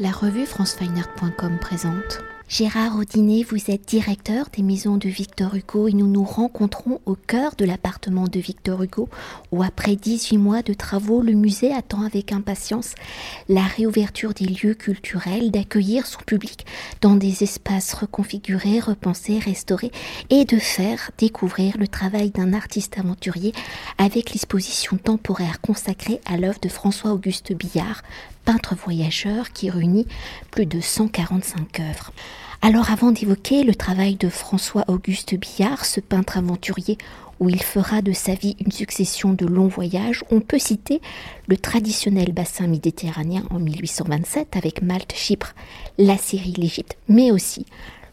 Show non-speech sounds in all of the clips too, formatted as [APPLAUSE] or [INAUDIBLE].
La revue francefineart.com présente. Gérard Audinet, vous êtes directeur des maisons de Victor Hugo et nous nous rencontrons au cœur de l'appartement de Victor Hugo où après 18 mois de travaux, le musée attend avec impatience la réouverture des lieux culturels, d'accueillir son public dans des espaces reconfigurés, repensés, restaurés et de faire découvrir le travail d'un artiste aventurier avec l'exposition temporaire consacrée à l'œuvre de François-Auguste Billard, peintre voyageur qui réunit plus de 145 œuvres. Alors avant d'évoquer le travail de François-Auguste Billard, ce peintre aventurier où il fera de sa vie une succession de longs voyages, on peut citer le traditionnel bassin méditerranéen en 1827 avec Malte, Chypre, la Syrie, l'Égypte, mais aussi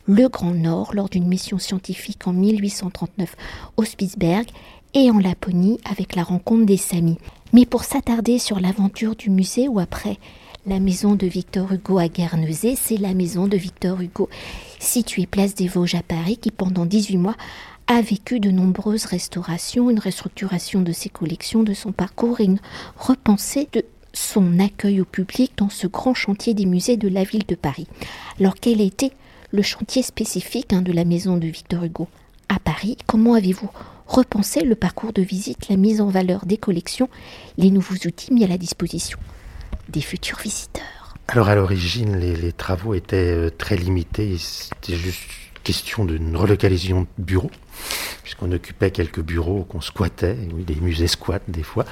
le Grand Nord lors d'une mission scientifique en 1839 au Spitzberg et en Laponie avec la rencontre des Samis. Mais pour s'attarder sur l'aventure du musée ou après la maison de Victor Hugo à Guernesey, c'est la maison de Victor Hugo, située place des Vosges à Paris, qui pendant 18 mois a vécu de nombreuses restaurations, une restructuration de ses collections, de son parcours et une repensée de son accueil au public dans ce grand chantier des musées de la ville de Paris. Alors quel a été le chantier spécifique hein, de la maison de Victor Hugo à Paris? Comment avez-vous repenser le parcours de visite, la mise en valeur des collections, les nouveaux outils mis à la disposition des futurs visiteurs. Alors à l'origine, les, travaux étaient euh, très limités. C'était juste question d'une relocalisation de bureaux, puisqu'on occupait quelques bureaux qu'on squattait, oui, des musées squattent des fois,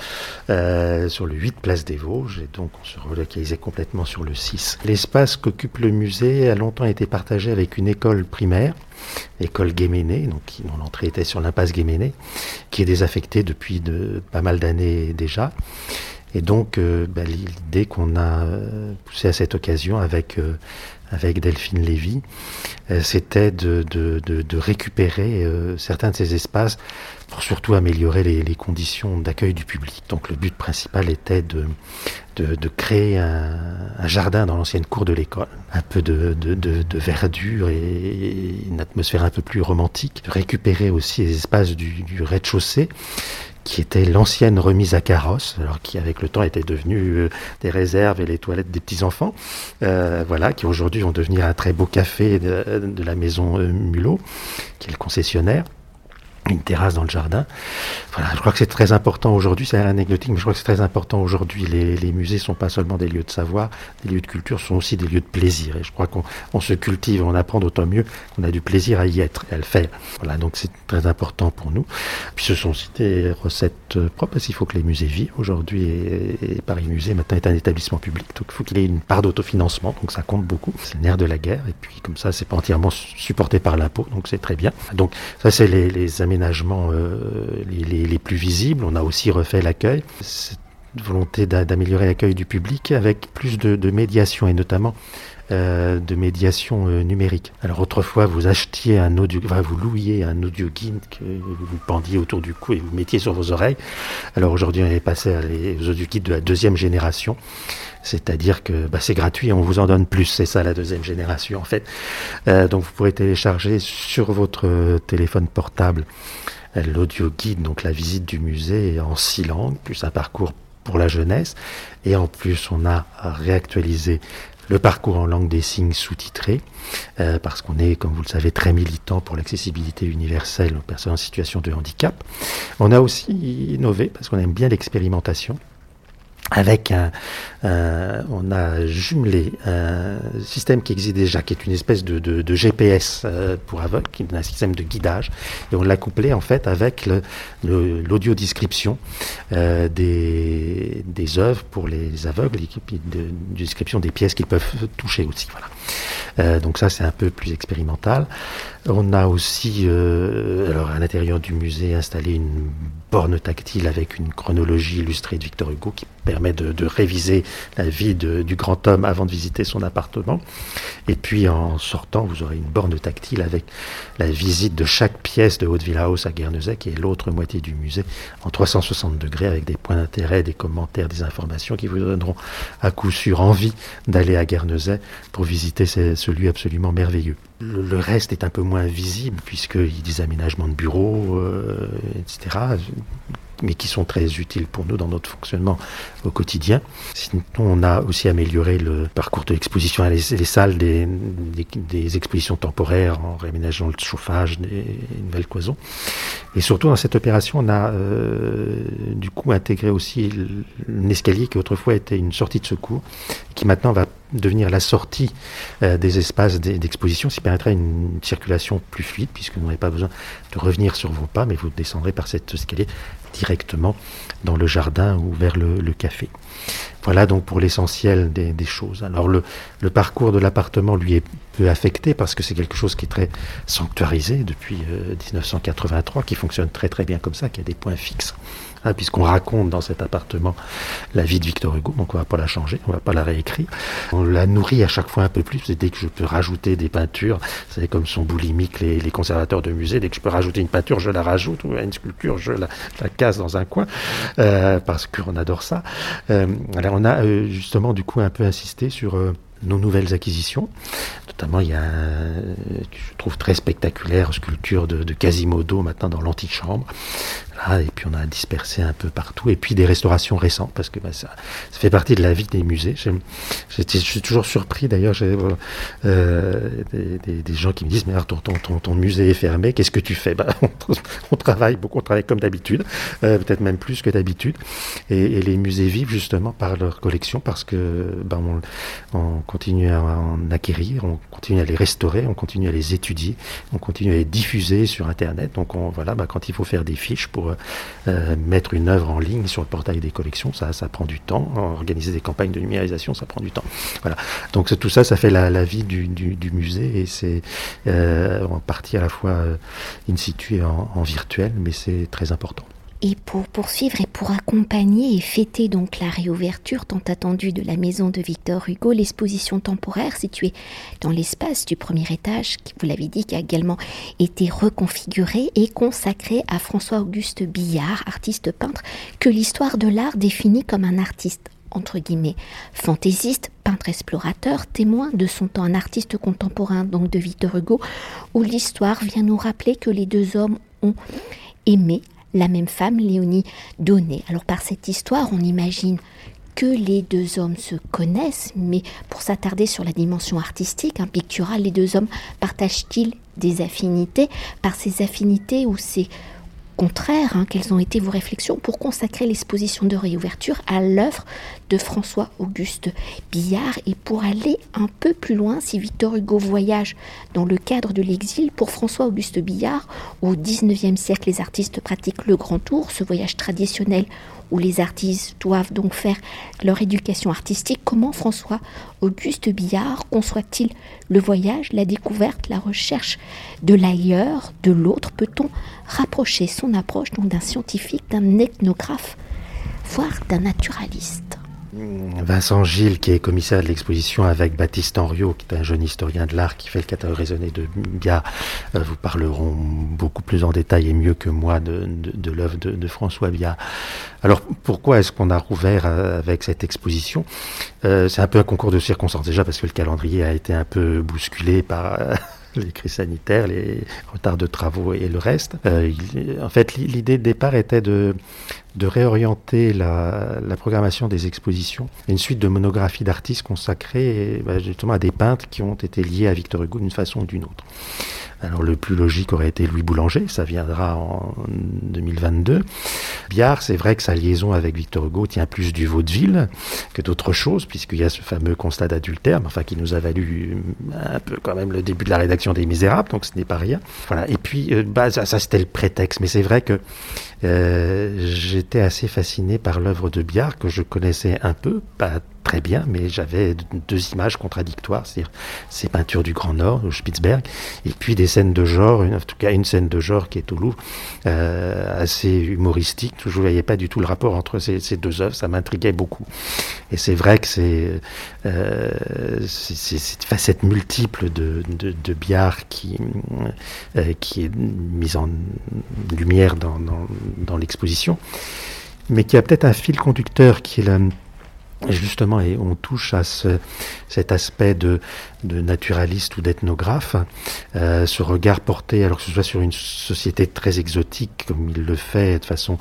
euh, sur le 8 place des Vosges, et donc on se relocalisait complètement sur le 6. L'espace qu'occupe le musée a longtemps été partagé avec une école primaire, l'école Guéméné, donc dont l'entrée était sur l'impasse Guéméné, qui est désaffectée depuis de, pas mal d'années déjà. Et donc, euh, bah, l'idée qu'on a euh, poussée à cette occasion avec, avec Delphine Lévy, c'était de, récupérer certains de ces espaces pour surtout améliorer les, conditions d'accueil du public. Donc, le but principal était de, créer un, jardin dans l'ancienne cour de l'école, un peu de, verdure et une atmosphère un peu plus romantique, de récupérer aussi les espaces du rez-de-chaussée qui était l'ancienne remise à carrosse, alors qui avec le temps était devenue euh, des réserves et les toilettes des petits enfants, euh, voilà, qui aujourd'hui vont devenir un très beau café de, de la maison euh, Mulot, qui est le concessionnaire une terrasse dans le jardin. Voilà, je crois que c'est très important aujourd'hui, c'est anecdotique, mais je crois que c'est très important aujourd'hui. Les, musées sont pas seulement des lieux de savoir, des lieux de culture, sont aussi des lieux de plaisir. Et je crois qu'on se cultive, on apprend d'autant mieux qu'on a du plaisir à y être et à le faire. Voilà, donc c'est très important pour nous. Puis ce sont aussi des recettes propres, parce qu'il faut que les musées vivent. Aujourd'hui, et, Paris Musée maintenant est un établissement public, donc il faut qu'il ait une part d'autofinancement, donc ça compte beaucoup. C'est le nerf de la guerre, et puis comme ça, c'est pas entièrement supporté par l'impôt, donc c'est très bien. Donc ça, c'est les, les euh, les, les, plus visibles. On a aussi refait l'accueil. Cette volonté d'améliorer l'accueil du public avec plus de, médiation et notamment euh, de médiation euh, numérique. Alors autrefois, vous achetiez un audio, vous louiez un audio guide que vous pendiez autour du cou et vous mettiez sur vos oreilles. Alors aujourd'hui, on est passé aux audio guides de la deuxième génération. C'est-à-dire que bah, c'est gratuit, on vous en donne plus, c'est ça la deuxième génération en fait. Euh, donc vous pourrez télécharger sur votre téléphone portable l'audio guide, donc la visite du musée en six langues, plus un parcours pour la jeunesse. Et en plus, on a réactualisé le parcours en langue des signes sous-titré, euh, parce qu'on est, comme vous le savez, très militant pour l'accessibilité universelle aux personnes en situation de handicap. On a aussi innové, parce qu'on aime bien l'expérimentation avec un, on a jumelé un système qui existe déjà, qui est une espèce de, GPS euh, pour aveugles, qui est un système de guidage, et on l'a couplé en fait avec l'audio description euh, des, œuvres pour les aveugles, et de, description des pièces qu'ils peuvent toucher aussi. Voilà. Euh, donc ça c'est un peu plus expérimental. On a aussi, alors à l'intérieur du musée, installé une borne tactile avec une chronologie illustrée de Victor Hugo qui de, de réviser la vie du grand homme avant de visiter son appartement. Et puis en sortant, vous aurez une borne tactile avec la visite de chaque pièce de Haute House à Guernesey, qui est l'autre moitié du musée, en 360 degrés, avec des points d'intérêt, des commentaires, des informations qui vous donneront à coup sûr envie d'aller à Guernesey pour visiter ce lieu absolument merveilleux. Le, reste est un peu moins visible puisqu'il y a des aménagements de bureaux, euh, etc. mais qui sont très utiles pour nous dans notre fonctionnement au quotidien. On a aussi amélioré le parcours de l'exposition, les, les salles des, des, expositions temporaires en réaménageant le chauffage, des nouvelles cloisons. Et surtout, dans cette opération, on a euh, du coup intégré aussi un escalier qui autrefois était une sortie de secours, qui maintenant va devenir la sortie euh, des espaces d'exposition, ce qui permettrait une circulation plus fluide, puisque vous n'aurez pas besoin de revenir sur vos pas, mais vous descendrez par cet escalier directement dans le jardin ou vers le, café. Voilà donc pour l'essentiel des, choses. Alors le, le parcours de l'appartement lui est peu affecté parce que c'est quelque chose qui est très sanctuarisé depuis 1983, euh, qui fonctionne très très bien comme ça, qui a des points fixes. Hein, puisqu'on raconte dans cet appartement la vie de Victor Hugo, donc on va pas la changer, on va pas la réécrire. On la nourrit à chaque fois un peu plus, dès que je peux rajouter des peintures, c'est comme son boulimique les, les, conservateurs de musée, dès que je peux rajouter une peinture, je la rajoute, ou une sculpture, je la, la casse dans un coin, euh, parce qu'on adore ça. Euh, on a euh, justement du coup un peu insisté sur euh, nos nouvelles acquisitions. Notamment, il y a, je trouve très spectaculaire, sculpture de, de Quasimodo maintenant dans l'antichambre. Et puis on a dispersé un peu partout. Et puis des restaurations récentes, parce que bah, ça, fait partie de la vie des musées. Je suis toujours surpris d'ailleurs, euh, des, gens qui me disent, mais alors ton, ton, ton, musée est fermé, qu'est-ce que tu fais? Bah, [LAUGHS] on, travaille beaucoup, on travaille comme d'habitude, euh, peut-être même plus que d'habitude. Et, les musées vivent justement par leur collection, parce que bah, on, on continue à en acquérir, on continue à les restaurer, on continue à les étudier, on continue à les diffuser sur Internet. Donc on, voilà, quand il faut faire des fiches pour euh, mettre une œuvre en ligne sur le portail des collections, ça, ça prend du temps. Organiser des campagnes de numérisation, ça prend du temps. Voilà. Donc tout ça, ça fait la, vie du, musée et c'est euh, en partie à la fois euh, in situ et en virtuel, mais c'est très important. Et pour poursuivre et pour accompagner et fêter donc la réouverture tant attendue de la maison de Victor Hugo, l'exposition temporaire située dans l'espace du premier étage, qui vous l'avez dit, qui a également été reconfigurée et consacrée à François-Auguste Billard, artiste peintre, que l'histoire de l'art définit comme un artiste entre guillemets, fantaisiste, peintre explorateur, témoin de son temps, un artiste contemporain donc de Victor Hugo, où l'histoire vient nous rappeler que les deux hommes ont aimé, la même femme, Léonie Donné. Alors par cette histoire, on imagine que les deux hommes se connaissent, mais pour s'attarder sur la dimension artistique, hein, picturale, les deux hommes partagent-ils des affinités? Par ces affinités ou ces contraires, hein, quelles ont été vos réflexions pour consacrer l'exposition de réouverture à l'œuvre François-Auguste Billard. Et pour aller un peu plus loin, si Victor Hugo voyage dans le cadre de l'exil, pour François-Auguste Billard, au XIXe siècle, les artistes pratiquent le grand tour, ce voyage traditionnel où les artistes doivent donc faire leur éducation artistique, comment François Auguste Billard conçoit-il le voyage, la découverte, la recherche de l'ailleurs, de l'autre? Peut-on rapprocher son approche d'un scientifique, d'un ethnographe, voire d'un naturaliste? Vincent Gilles, qui est commissaire de l'exposition avec Baptiste Henriot, qui est un jeune historien de l'art qui fait le catalogue raisonné de Bia, euh, vous parleront beaucoup plus en détail et mieux que moi de, de, l'œuvre de, François Bia. Alors pourquoi est-ce qu'on a rouvert euh, avec cette exposition? Euh, C'est un peu un concours de circonstances déjà parce que le calendrier a été un peu bousculé par [LAUGHS] les crises sanitaires, les retards de travaux et le reste. En fait, l'idée de départ était de, de réorienter la, programmation des expositions, une suite de monographies d'artistes consacrées bah, justement à des peintres qui ont été liés à Victor Hugo d'une façon ou d'une autre. Alors le plus logique aurait été Louis Boulanger, ça viendra en 2022. Biard, c'est vrai que sa liaison avec Victor Hugo tient plus du vaudeville que d'autres choses, puisqu'il y a ce fameux constat d'adultère, enfin qui nous a valu un peu quand même le début de la rédaction des Misérables, donc ce n'est pas rien. Voilà. Et puis euh, bah, ça, ça c'était le prétexte, mais c'est vrai que euh, j'étais assez fasciné par l'œuvre de Biard que je connaissais un peu, pas très bien, mais j'avais deux images contradictoires, c'est-à-dire ces peintures du Grand Nord, au Spitzberg, et puis des scènes de genre, une, en tout cas une scène de genre qui est au Louvre, euh, assez humoristique. Je ne voyais pas du tout le rapport entre ces, deux œuvres, ça m'intriguait beaucoup. Et c'est vrai que c'est euh, cette facette multiple de, de, Biard qui, euh, qui est mise en lumière dans, dans, dans l'exposition, mais qui a peut-être un fil conducteur qui est la justement, et on touche à ce, cet aspect de, de naturaliste ou d'ethnographe, euh, ce regard porté, alors que ce soit sur une société très exotique, comme il le fait de façon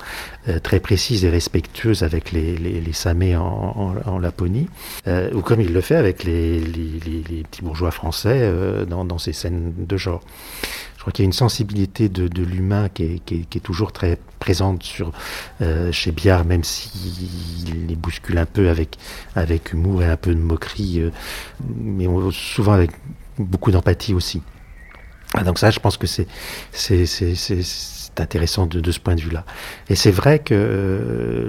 euh, très précise et respectueuse avec les, les, les Samés en, en, Laponie, euh, ou comme il le fait avec les, les, les petits bourgeois français euh, dans, dans ces scènes de genre. Je crois qu'il y a une sensibilité de, de l'humain qui est, qui, qui est, toujours très présente sur, euh, chez Biard, même s'il les bouscule un peu avec, avec humour et un peu de moquerie, euh, mais souvent avec beaucoup d'empathie aussi. Ah, donc ça, je pense que c'est intéressant de, ce point de vue-là. Et c'est vrai que euh,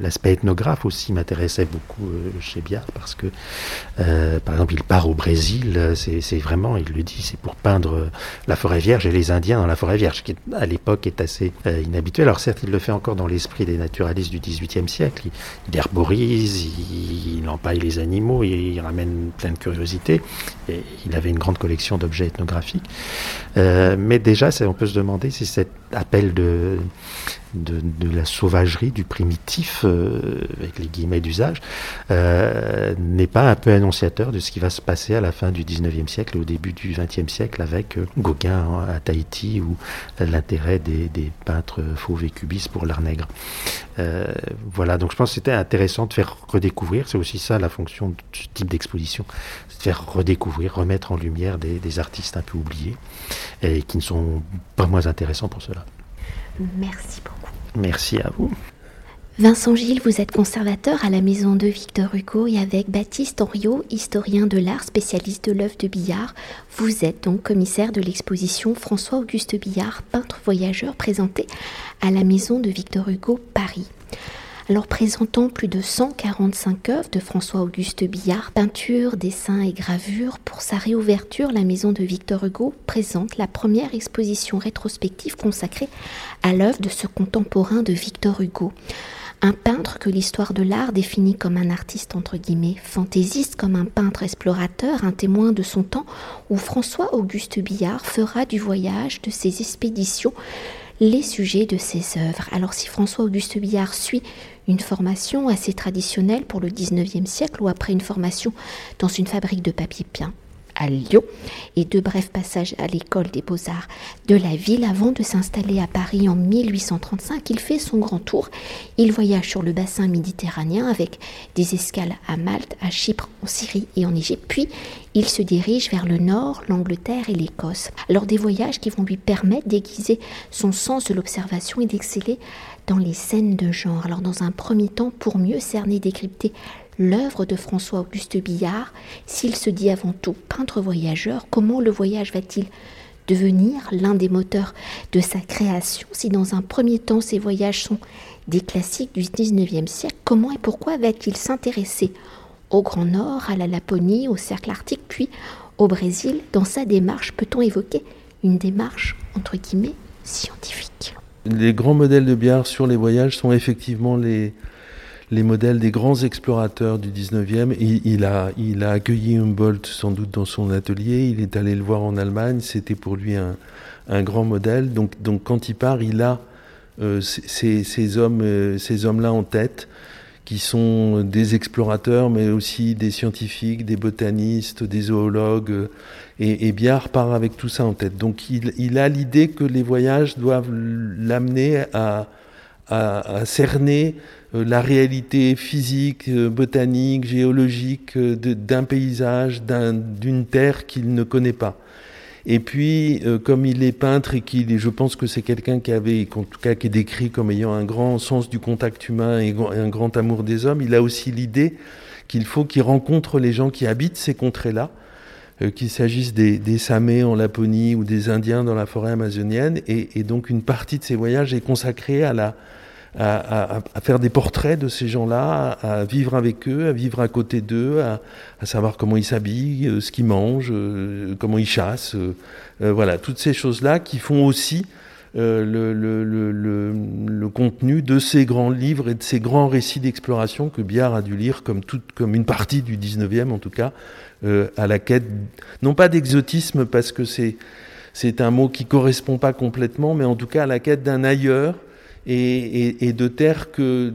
l'aspect ethnographe aussi m'intéressait beaucoup euh, chez Biard parce que, euh, par exemple, il part au Brésil, c'est vraiment, il le dit, c'est pour peindre la forêt vierge et les Indiens dans la forêt vierge, qui à l'époque est assez inhabituel. Alors certes, il le fait encore dans l'esprit des naturalistes du XVIIIe siècle. Il, il herborise, il, il, empaille les animaux, il, ramène plein de curiosités. Il avait une grande collection d'objets ethnographiques. Euh, mais déjà, on peut se demander si cette appel de, de, la sauvagerie, du primitif, euh, avec les guillemets d'usage, euh, n'est pas un peu annonciateur de ce qui va se passer à la fin du 19e siècle au début du 20e siècle avec Gauguin à Tahiti ou l'intérêt des, peintres fauves et cubistes pour l'art nègre. Voilà, donc je pense que c'était intéressant de faire redécouvrir, c'est aussi ça la fonction de ce type d'exposition, c'est de faire redécouvrir, remettre en lumière des, des artistes un peu oubliés et qui ne sont pas moins intéressants pour cela. Merci beaucoup. Merci à vous. Vincent Gilles, vous êtes conservateur à la maison de Victor Hugo et avec Baptiste Henriot, historien de l'art, spécialiste de l'œuvre de Billard, vous êtes donc commissaire de l'exposition François-Auguste Billard, peintre voyageur, présenté à la maison de Victor Hugo, Paris. Alors présentant plus de 145 œuvres de François-Auguste Billard, peintures, dessins et gravures, pour sa réouverture, la maison de Victor Hugo présente la première exposition rétrospective consacrée à l'œuvre de ce contemporain de Victor Hugo. Un peintre que l'histoire de l'art définit comme un artiste entre guillemets fantaisiste, comme un peintre explorateur, un témoin de son temps, où François-Auguste Billard fera du voyage, de ses expéditions, les sujets de ses œuvres. Alors si François-Auguste Billard suit une formation assez traditionnelle pour le 19e siècle ou après une formation dans une fabrique de papier peint à Lyon et deux brefs passages à l'école des beaux-arts de la ville avant de s'installer à Paris en 1835. Il fait son grand tour. Il voyage sur le bassin méditerranéen avec des escales à Malte, à Chypre, en Syrie et en Égypte. Puis il se dirige vers le nord, l'Angleterre et l'Écosse. Alors des voyages qui vont lui permettre d'aiguiser son sens de l'observation et d'exceller dans les scènes de genre. Alors dans un premier temps, pour mieux cerner, décrypter l'œuvre de François-Auguste Billard, s'il se dit avant tout peintre voyageur, comment le voyage va-t-il devenir l'un des moteurs de sa création si dans un premier temps ces voyages sont des classiques du 19e siècle, comment et pourquoi va-t-il s'intéresser au Grand Nord, à la Laponie, au cercle arctique, puis au Brésil Dans sa démarche, peut-on évoquer une démarche, entre guillemets, scientifique? Les grands modèles de Billard sur les voyages sont effectivement les, les modèles des grands explorateurs du 19e. Il, a, il a accueilli Humboldt sans doute dans son atelier, il est allé le voir en Allemagne, c'était pour lui un, un, grand modèle. Donc, donc quand il part, il a euh, ces, ces, euh, hommes-là en tête, qui sont des explorateurs, mais aussi des scientifiques, des botanistes, des zoologues. Et, et Biard part avec tout ça en tête. Donc il a l'idée que les voyages doivent l'amener à, à, à cerner euh, la réalité physique, euh, botanique, géologique euh, d'un paysage, d'une un, terre qu'il ne connaît pas. Et puis, euh, comme il est peintre et qu'il, je pense que c'est quelqu'un qui avait, en tout cas, qui est décrit comme ayant un grand sens du contact humain et un grand amour des hommes, il a aussi l'idée qu'il faut qu'il rencontre les gens qui habitent ces contrées-là, qu'il s'agisse des, des Samés en Laponie ou des Indiens dans la forêt amazonienne. Et, et donc, une partie de ses voyages est consacrée à la, à, à, à, faire des portraits de ces gens-là, à, vivre avec eux, à vivre à côté d'eux, à, savoir comment ils s'habillent, euh, ce qu'ils mangent, euh, comment ils chassent. Euh, euh, voilà, toutes ces choses-là qui font aussi euh, le, contenu de ces grands livres et de ces grands récits d'exploration que Biard a dû lire comme, une partie du 19e en tout cas, à la quête, non pas d'exotisme parce que c'est un mot qui correspond pas complètement, mais en tout cas à la quête d'un ailleurs et, de taire que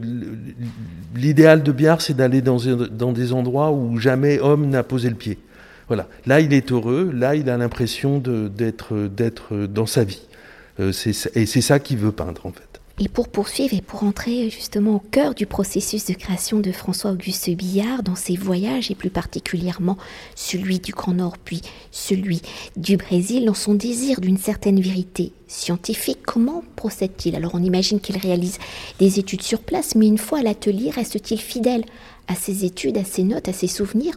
l'idéal de Biard, c'est d'aller dans, dans, des endroits où jamais homme n'a posé le pied. Voilà. Là, il est heureux, là, il a l'impression d'être dans sa vie. Euh, et c'est ça qu'il veut peindre, en fait. Et pour poursuivre et pour entrer justement au cœur du processus de création de François-Auguste Billard dans ses voyages et plus particulièrement celui du Grand Nord puis celui du Brésil dans son désir d'une certaine vérité scientifique, comment procède-t-il? Alors on imagine qu'il réalise des études sur place, mais une fois à l'atelier, reste-t-il fidèle à ses études, à ses notes, à ses souvenirs,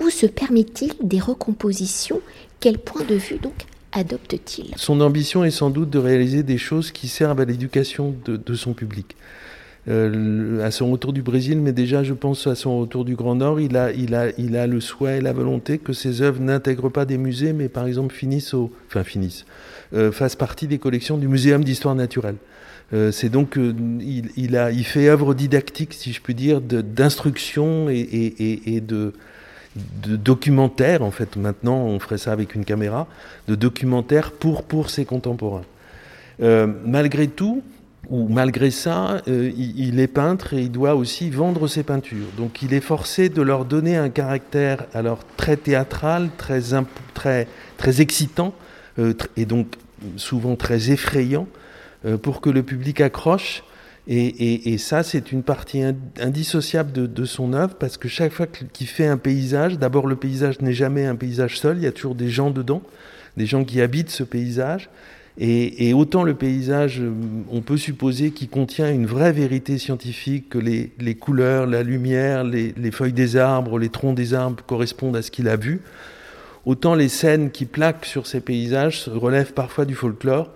ou se permet-il des recompositions? Quel point de vue donc adopte-t-il Son ambition est sans doute de réaliser des choses qui servent à l'éducation de, son public. Euh, à son retour du Brésil, mais déjà je pense à son retour du Grand Nord, il a, il a, il a le souhait et la volonté que ses œuvres n'intègrent pas des musées, mais par exemple finissent au, enfin finissent, euh, fassent partie des collections du Muséum d'histoire naturelle. Euh, c'est donc il, il, a, il fait œuvre didactique, si je puis dire, d'instruction et, de, de documentaire, en fait, maintenant on ferait ça avec une caméra, de documentaire pour, ses contemporains. Euh, malgré tout, ou malgré ça, euh, il, est peintre et il doit aussi vendre ses peintures. Donc il est forcé de leur donner un caractère alors très théâtral, très excitant, euh, et donc souvent très effrayant, pour que le public accroche et, ça, c'est une partie indissociable de, son œuvre, parce que chaque fois qu'il fait un paysage, d'abord le paysage n'est jamais un paysage seul, il y a toujours des gens dedans, des gens qui habitent ce paysage. Et, autant le paysage, euh, on peut supposer qu'il contient une vraie vérité scientifique, que les, couleurs, la lumière, les, les, feuilles des arbres, les troncs des arbres correspondent à ce qu'il a vu, autant les scènes qui plaquent sur ces paysages relèvent parfois du folklore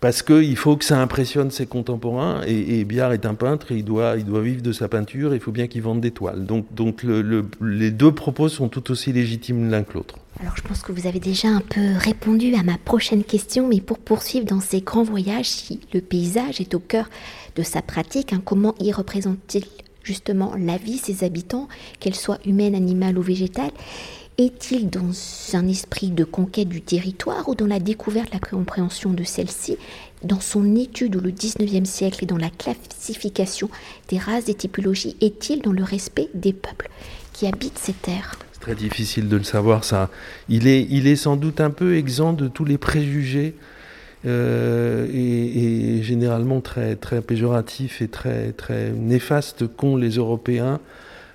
parce qu'il faut que ça impressionne ses contemporains, et, Biard est un peintre, et il doit, il doit vivre de sa peinture, il faut bien qu'il vende des toiles. Donc, donc les deux propos sont tout aussi légitimes l'un que l'autre. Alors je pense que vous avez déjà un peu répondu à ma prochaine question, mais pour poursuivre dans ces grands voyages, si le paysage est au cœur de sa pratique, hein, comment y représente-t-il justement la vie, ses habitants, qu'elle soit humaine, animale ou végétale? Est-il dans un esprit de conquête du territoire ou dans la découverte, la compréhension de celle-ci, dans son étude au 19e siècle et dans la classification des races, des typologies Est-il dans le respect des peuples qui habitent ces terres? C'est très difficile de le savoir ça. Il est, il est sans doute un peu exempt de tous les préjugés euh, et, généralement très, très péjoratifs et très, très néfastes qu'ont les Européens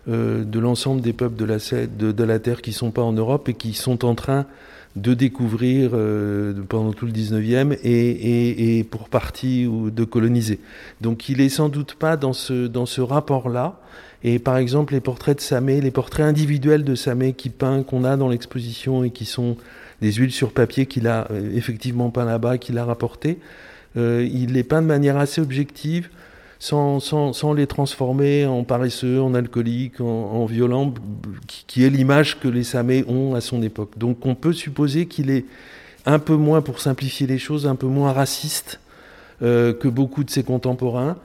euh, de l'ensemble des peuples de la, Terre qui ne sont pas en Europe et qui sont en train de découvrir euh, pendant tout le 19e et, et, pour partie ou de coloniser. Donc il est sans doute pas dans ce, rapport-là. Et par exemple, les portraits de Samé, les portraits individuels de Samé qui peint, qu'on a dans l'exposition et qui sont des huiles sur papier qu'il a euh, effectivement peint là-bas, qu'il a rapporté, il les peint de manière assez objective sans, sans, sans, les transformer en paresseux, en alcooliques, en, en violents, qui, est l'image que les Samés ont à son époque. Donc on peut supposer qu'il est un peu moins, pour simplifier les choses, un peu moins raciste euh, que beaucoup de ses contemporains.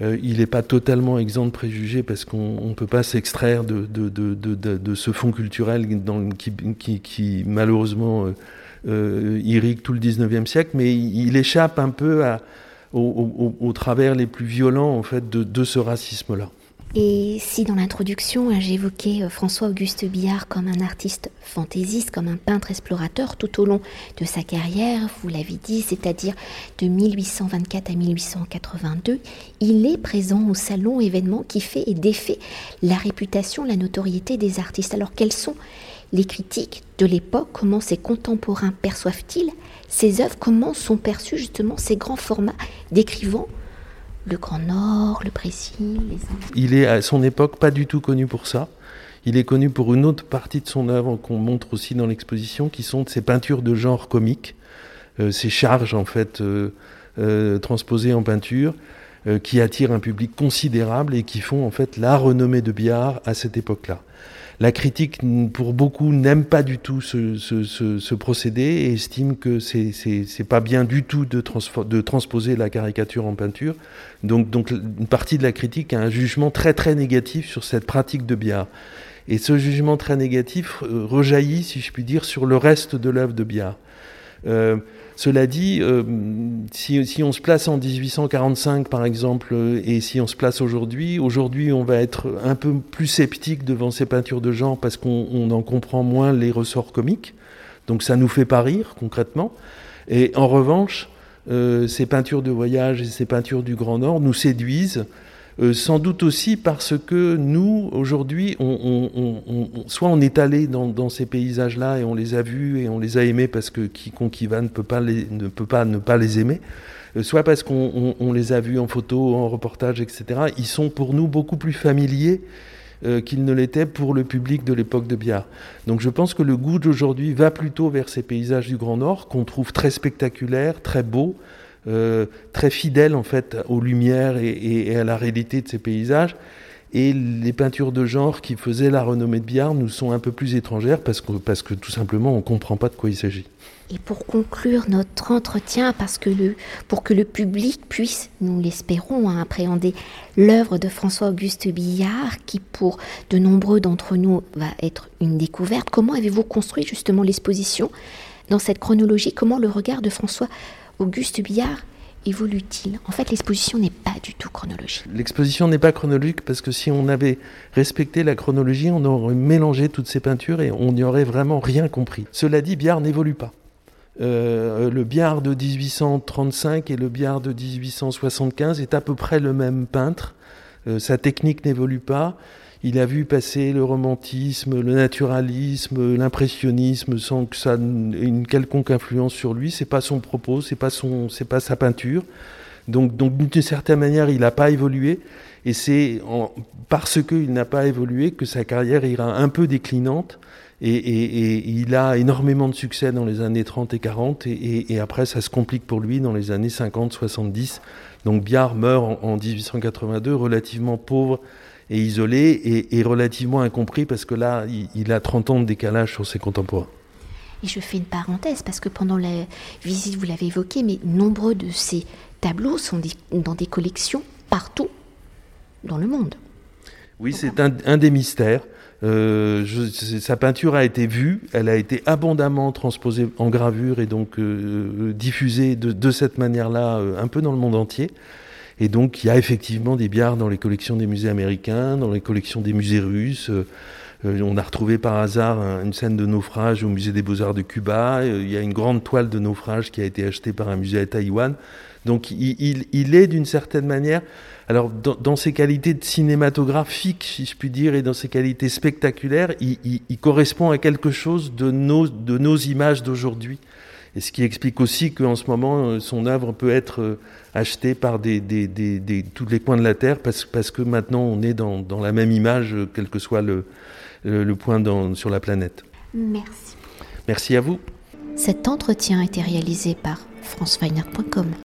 Euh, il n'est pas totalement exempt de préjugés parce qu'on ne peut pas s'extraire de, de, de, de, ce fond culturel dans, qui, qui, qui, malheureusement euh, euh irrigue tout le 19e siècle, mais il échappe un peu à, au, travers les plus violents en fait de, ce racisme-là. Et si dans l'introduction hein, j'évoquais euh, François-Auguste Billard comme un artiste fantaisiste, comme un peintre explorateur tout au long de sa carrière, vous l'avez dit, c'est-à-dire de 1824 à 1882, il est présent au salon événement qui fait et défait la réputation, la notoriété des artistes. Alors quels sont les critiques de l'époque, comment ses contemporains perçoivent-ils ces œuvres, comment sont perçus justement ces grands formats décrivant le Grand Nord, le Brésil, Il est à son époque pas du tout connu pour ça. Il est connu pour une autre partie de son œuvre qu'on montre aussi dans l'exposition, qui sont ses peintures de genre comique, euh, ses charges en fait euh, euh, transposées en peinture, qui attirent un public considérable et qui font en fait la renommée de Biard à cette époque-là. La critique, pour beaucoup, n'aime pas du tout ce, procédé et estime que c'est pas bien du tout de, transposer la caricature en peinture. Donc, donc, une partie de la critique a un jugement très très négatif sur cette pratique de Biard. Et ce jugement très négatif euh, rejaillit, si je puis dire, sur le reste de l'œuvre de Biard. Cela dit, si, si, on se place en 1845 par exemple, et si on se place aujourd'hui, aujourd'hui on va être un peu plus sceptique devant ces peintures de genre parce qu'on en comprend moins les ressorts comiques. Donc ça nous fait pas rire concrètement. Et en revanche, euh, ces peintures de voyage et ces peintures du Grand Nord nous séduisent, euh, sans doute aussi parce que nous, aujourd'hui, soit on est allé dans, ces paysages-là et on les a vus et on les a aimés parce que quiconque y va ne peut pas, ne, peut pas ne pas les aimer, euh, soit parce qu'on les a vus en photo, en reportage, etc. Ils sont pour nous beaucoup plus familiers euh, ne l'était pour le public de l'époque de Biard. Donc je pense que le goût d'aujourd'hui va plutôt vers ces paysages du Grand Nord qu'on trouve très spectaculaires, très beaux, euh, très fidèles en fait aux lumières et, à la réalité de ces paysages. Et les peintures de genre qui faisaient la renommée de Biard nous sont un peu plus étrangères parce que, parce que tout simplement on ne comprend pas de quoi il s'agit. Et pour conclure notre entretien, parce que le, pour que le public puisse, nous l'espérons, hein, appréhender l'œuvre de François-Auguste Billard, qui pour de nombreux d'entre nous va être une découverte, comment avez-vous construit justement l'exposition dans cette chronologie? Comment le regard de François-Auguste Billard évolue-t-il? En fait, l'exposition n'est pas du tout chronologique. L'exposition n'est pas chronologique parce que si on avait respecté la chronologie, on aurait mélangé toutes ces peintures et on n'y aurait vraiment rien compris. Cela dit, Billard n'évolue pas. Euh, le Biard de 1835 et le Biard de 1875 est à peu près le même peintre. Euh, sa technique n'évolue pas. Il a vu passer le romantisme, le naturalisme, l'impressionnisme sans que ça ait une quelconque influence sur lui. C'est pas son propos, c'est pas son, c'est pas sa peinture. Donc, donc d'une certaine manière, il n'a pas évolué. Et c'est parce qu'il n'a pas évolué que sa carrière ira un peu déclinante. Et, il a énormément de succès dans les années 30 et 40, et, après ça se complique pour lui dans les années 50, 70. Donc Biard meurt en, 1882, relativement pauvre et isolé, et, relativement incompris, parce que là, il, a 30 ans de décalage sur ses contemporains. Et je fais une parenthèse, parce que pendant la visite, vous l'avez évoqué, mais nombreux de ces tableaux sont dans des collections partout dans le monde. Oui, c'est un, des mystères. Euh, sa peinture a été vue, elle a été abondamment transposée en gravure et donc euh, diffusée de, cette manière-là euh, un peu dans le monde entier. Et donc il y a effectivement des biards dans les collections des musées américains, dans les collections des musées russes. on a retrouvé par hasard une scène de naufrage au musée des beaux-arts de Cuba. il y a une grande toile de naufrage qui a été achetée par un musée à Taïwan. Donc il, est d'une certaine manière, alors dans, ses qualités cinématographiques, si je puis dire, et dans ses qualités spectaculaires, il, correspond à quelque chose de nos, de nos images d'aujourd'hui. Et ce qui explique aussi qu'en ce moment, euh, son œuvre peut être euh, achetée par des, tous les coins de la Terre, parce, parce que maintenant on est dans, la même image, euh, quel que soit le, le point sur la planète. Merci. Merci à vous. Cet entretien a été réalisé par franceweiner.com.